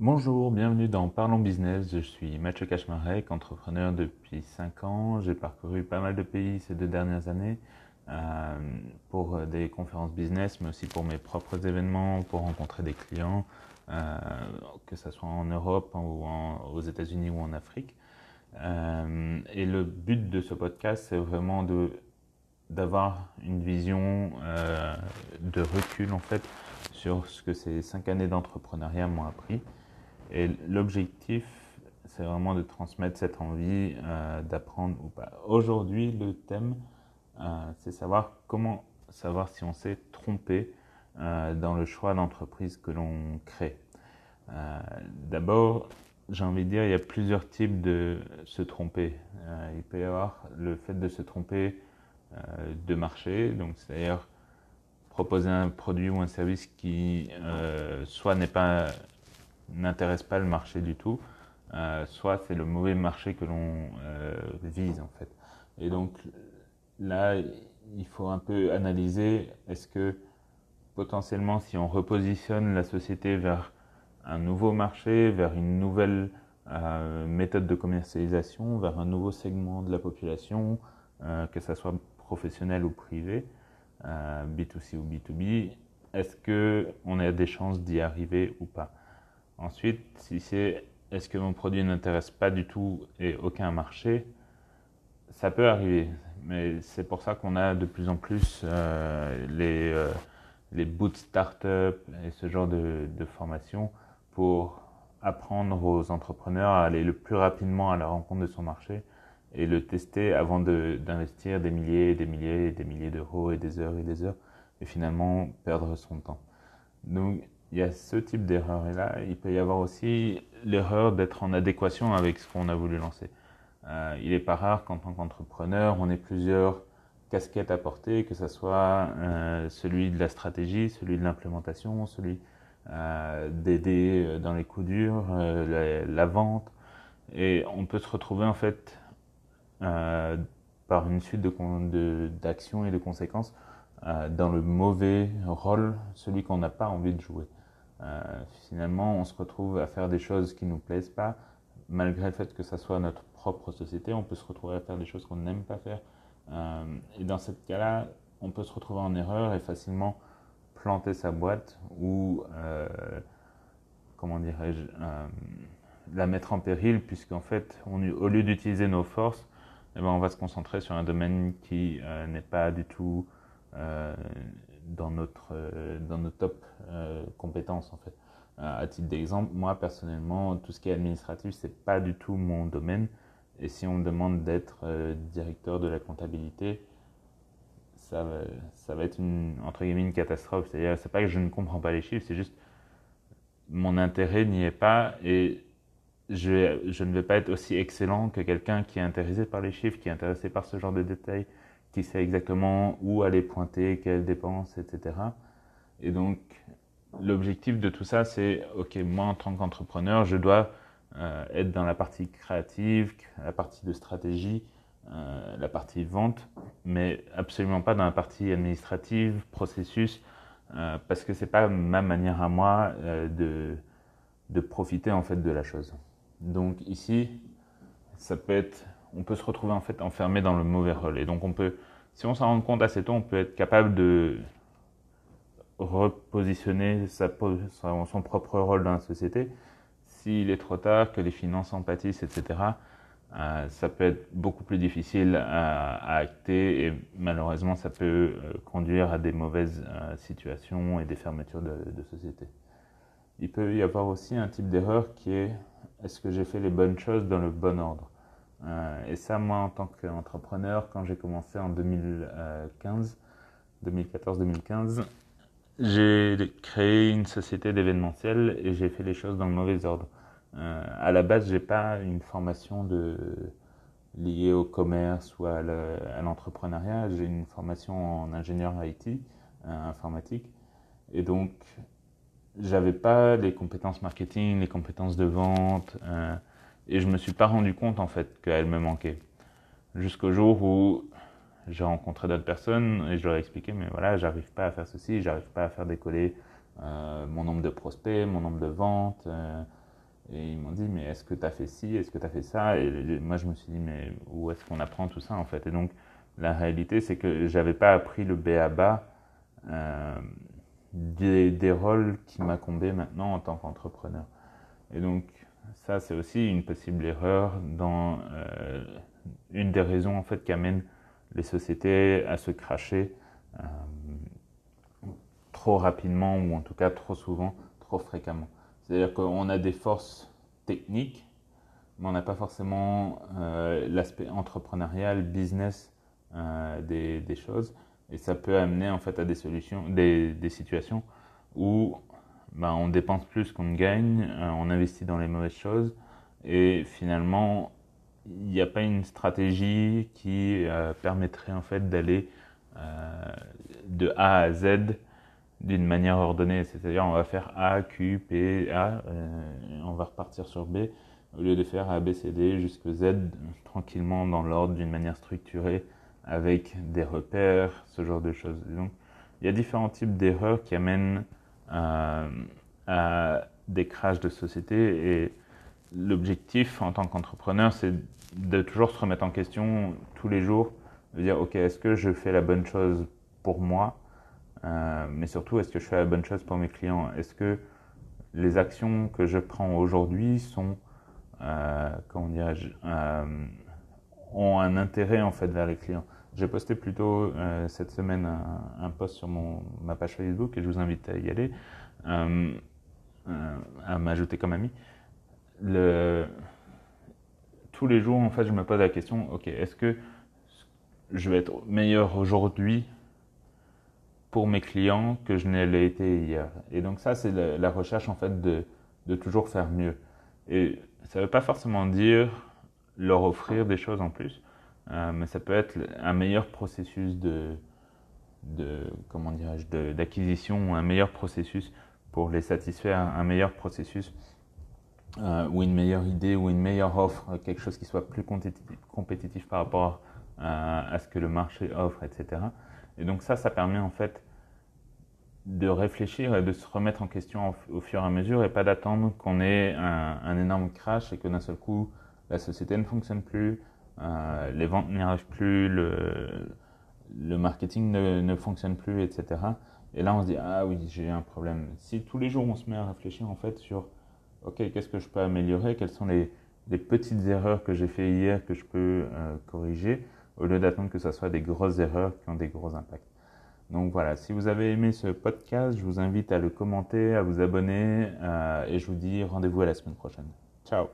Bonjour, bienvenue dans Parlons Business. Je suis Mathieu Cachmarek, entrepreneur depuis 5 ans. J'ai parcouru pas mal de pays ces deux dernières années euh, pour des conférences business, mais aussi pour mes propres événements, pour rencontrer des clients, euh, que ce soit en Europe aux États-Unis ou en Afrique. Euh, et le but de ce podcast, c'est vraiment d'avoir une vision de recul en fait sur ce que ces cinq années d'entrepreneuriat m'ont appris. Et l'objectif, c'est vraiment de transmettre cette envie euh, d'apprendre ou pas. Aujourd'hui, le thème, euh, c'est savoir comment savoir si on s'est trompé euh, dans le choix d'entreprise que l'on crée. D'abord, j'ai envie de dire, il y a plusieurs types de se tromper. il peut y avoir le fait de se tromper de marché, donc c'est-à-dire proposer un produit ou un service qui soit n'est pas n'intéresse pas le marché du tout, euh, soit c'est le mauvais marché que l'on euh, vise en fait. Et donc là, il faut un peu analyser est-ce que potentiellement si on repositionne la société vers un nouveau marché, vers une nouvelle euh, méthode de commercialisation, vers un nouveau segment de la population, que ce soit professionnel ou privé, B2C ou B2B, est-ce qu'on a des chances d'y arriver ou pas? Ensuite, si c'est est-ce que mon produit n'intéresse pas du tout et aucun marché, ça peut arriver. Mais c'est pour ça qu'on a de plus en plus euh, les, euh, les boot startups et ce genre de, de formation pour apprendre aux entrepreneurs à aller le plus rapidement à la rencontre de son marché et le tester avant d'investir des milliers et des milliers et des milliers d'euros et des heures et des heures et finalement perdre son temps. Donc il y a ce type d'erreur. Et là, il peut y avoir aussi l'erreur d'être en adéquation avec ce qu'on a voulu lancer. Euh, il n'est pas rare qu'en tant qu'entrepreneur, on ait plusieurs casquettes à porter, que ce soit euh, celui de la stratégie, celui de l'implémentation, celui euh, d'aider dans les coups durs, la, vente. Et on peut se retrouver en fait par une suite d'actions de, et de conséquences dans le mauvais rôle, celui qu'on n'a pas envie de jouer. Euh, finalement, on se retrouve à faire des choses qui ne nous plaisent pas, malgré le fait que ça soit notre propre société, on peut se retrouver à faire des choses qu'on n'aime pas faire. Euh, et dans ce cas-là, on peut se retrouver en erreur et facilement planter sa boîte ou, euh, comment dirais-je, la mettre en péril, puisqu'en fait, on, au lieu d'utiliser nos forces, eh ben, on va se concentrer sur un domaine qui n'est pas du tout dans notre euh, dans nos top euh, compétences en fait. Euh, à titre d'exemple, moi personnellement, tout ce qui est administratif, c'est pas du tout mon domaine. Et si on me demande d'être directeur de la comptabilité, ça va, ça va être une, entre guillemets une catastrophe. C'est-à-dire, c'est pas que je ne comprends pas les chiffres, c'est juste mon intérêt n'y est pas et je, je, ne vais pas être aussi excellent que quelqu'un qui est intéressé par les chiffres, qui est intéressé par ce genre de détails, qui sait exactement où aller pointer, quelles dépenses, etc. Et donc, l'objectif de tout ça, c'est, OK, moi en tant qu'entrepreneur, je dois euh, être dans la partie créative, la partie de stratégie, euh, la partie vente, mais absolument pas dans la partie administrative, processus, euh, parce que c'est pas ma manière à moi de, de profiter en fait de la chose. Donc ici, ça peut être on peut se retrouver en fait enfermé dans le mauvais rôle. Et donc on peut, si on s'en rend compte assez tôt, on peut être capable de repositionner son propre rôle dans la société. S'il est trop tard, que les finances en pâtissent, etc., euh, ça peut être beaucoup plus difficile à, acter et malheureusement ça peut euh, conduire à des mauvaises euh, situations et des fermetures de, de sociétés. Il peut y avoir aussi un type d'erreur qui est est-ce que j'ai fait les bonnes choses dans le bon ordre? Euh, et ça, moi, en tant qu'entrepreneur, quand j'ai commencé en 2015, 2014-2015, j'ai créé une société d'événementiel et j'ai fait les choses dans le mauvais ordre. Euh, à la base, j'ai pas une formation de liée au commerce ou à l'entrepreneuriat. J'ai une formation en ingénieur IT, euh, informatique, et donc j'avais pas les compétences marketing, les compétences de vente. Euh, et je me suis pas rendu compte en fait qu'elle me manquait. Jusqu'au jour où j'ai rencontré d'autres personnes et je leur ai expliqué, mais voilà, j'arrive pas à faire ceci, j'arrive pas à faire décoller euh, mon nombre de prospects, mon nombre de ventes, euh, Et ils m'ont dit, mais est-ce que tu as fait ci, est-ce que tu as fait ça? Et moi, je me suis dit, mais où est-ce qu'on apprend tout ça en fait? Et donc, la réalité, c'est que j'avais pas appris le B à bas euh, des, des, rôles qui m'accombaient maintenant en tant qu'entrepreneur. Et donc, ça, c'est aussi une possible erreur dans euh, une des raisons en fait qui amène les sociétés à se cracher euh, trop rapidement ou en tout cas trop souvent, trop fréquemment. C'est-à-dire qu'on a des forces techniques, mais on n'a pas forcément euh, l'aspect entrepreneurial, business des, des, choses. Et ça peut amener en fait à des solutions, des, des situations où ben, on dépense plus qu'on gagne, euh, on investit dans les mauvaises choses et finalement il n'y a pas une stratégie qui euh, permettrait en fait d'aller euh, de A à Z d'une manière ordonnée. C'est-à-dire, on va faire A, Q, P, A, euh, on va repartir sur B, au lieu de faire A, B, C, D jusqu'à Z tranquillement dans l'ordre d'une manière structurée avec des repères, ce genre de choses. Donc, il y a différents types d'erreurs qui amènent à, des crashs de société. Et l'objectif en tant qu'entrepreneur, c'est de toujours se remettre en question tous les jours, de dire, OK, est-ce que je fais la bonne chose pour moi euh, mais surtout, est-ce que je fais la bonne chose pour mes clients? Est-ce que les actions que je prends aujourd'hui sont, euh, comment dirais-je, euh, ont un intérêt en fait vers les clients? J'ai posté plutôt euh, cette semaine un, un, post sur mon, ma page Facebook et je vous invite à y aller, euh, euh, à m'ajouter comme ami. Le, tous les jours, en fait, je me pose la question, ok, est-ce que je vais être meilleur aujourd'hui pour mes clients que je ne l'ai été hier? Et donc ça, c'est la, la, recherche en fait de, de, toujours faire mieux. Et ça ne veut pas forcément dire leur offrir des choses en plus, euh, mais ça peut être un meilleur processus de, comment dirais-je, d'acquisition, un meilleur processus pour les satisfaire, un meilleur processus euh, ou une meilleure idée ou une meilleure offre, quelque chose qui soit plus compétitif, par rapport à, à ce que le marché offre, etc. Et donc ça, ça permet en fait de réfléchir et de se remettre en question au, au fur et à mesure et pas d'attendre qu'on ait un, un, énorme crash et que d'un seul coup la société ne fonctionne plus, euh, les ventes n'y arrivent plus, le, marketing ne, ne, fonctionne plus, etc. Et là on se dit ah oui j'ai un problème. Si tous les jours on se met à réfléchir en fait sur ok qu'est-ce que je peux améliorer, quelles sont les, les petites erreurs que j'ai fait hier que je peux euh, corriger, au lieu d'attendre que ce soit des grosses erreurs qui ont des gros impacts. Donc voilà, si vous avez aimé ce podcast, je vous invite à le commenter, à vous abonner euh, et je vous dis rendez-vous à la semaine prochaine. Ciao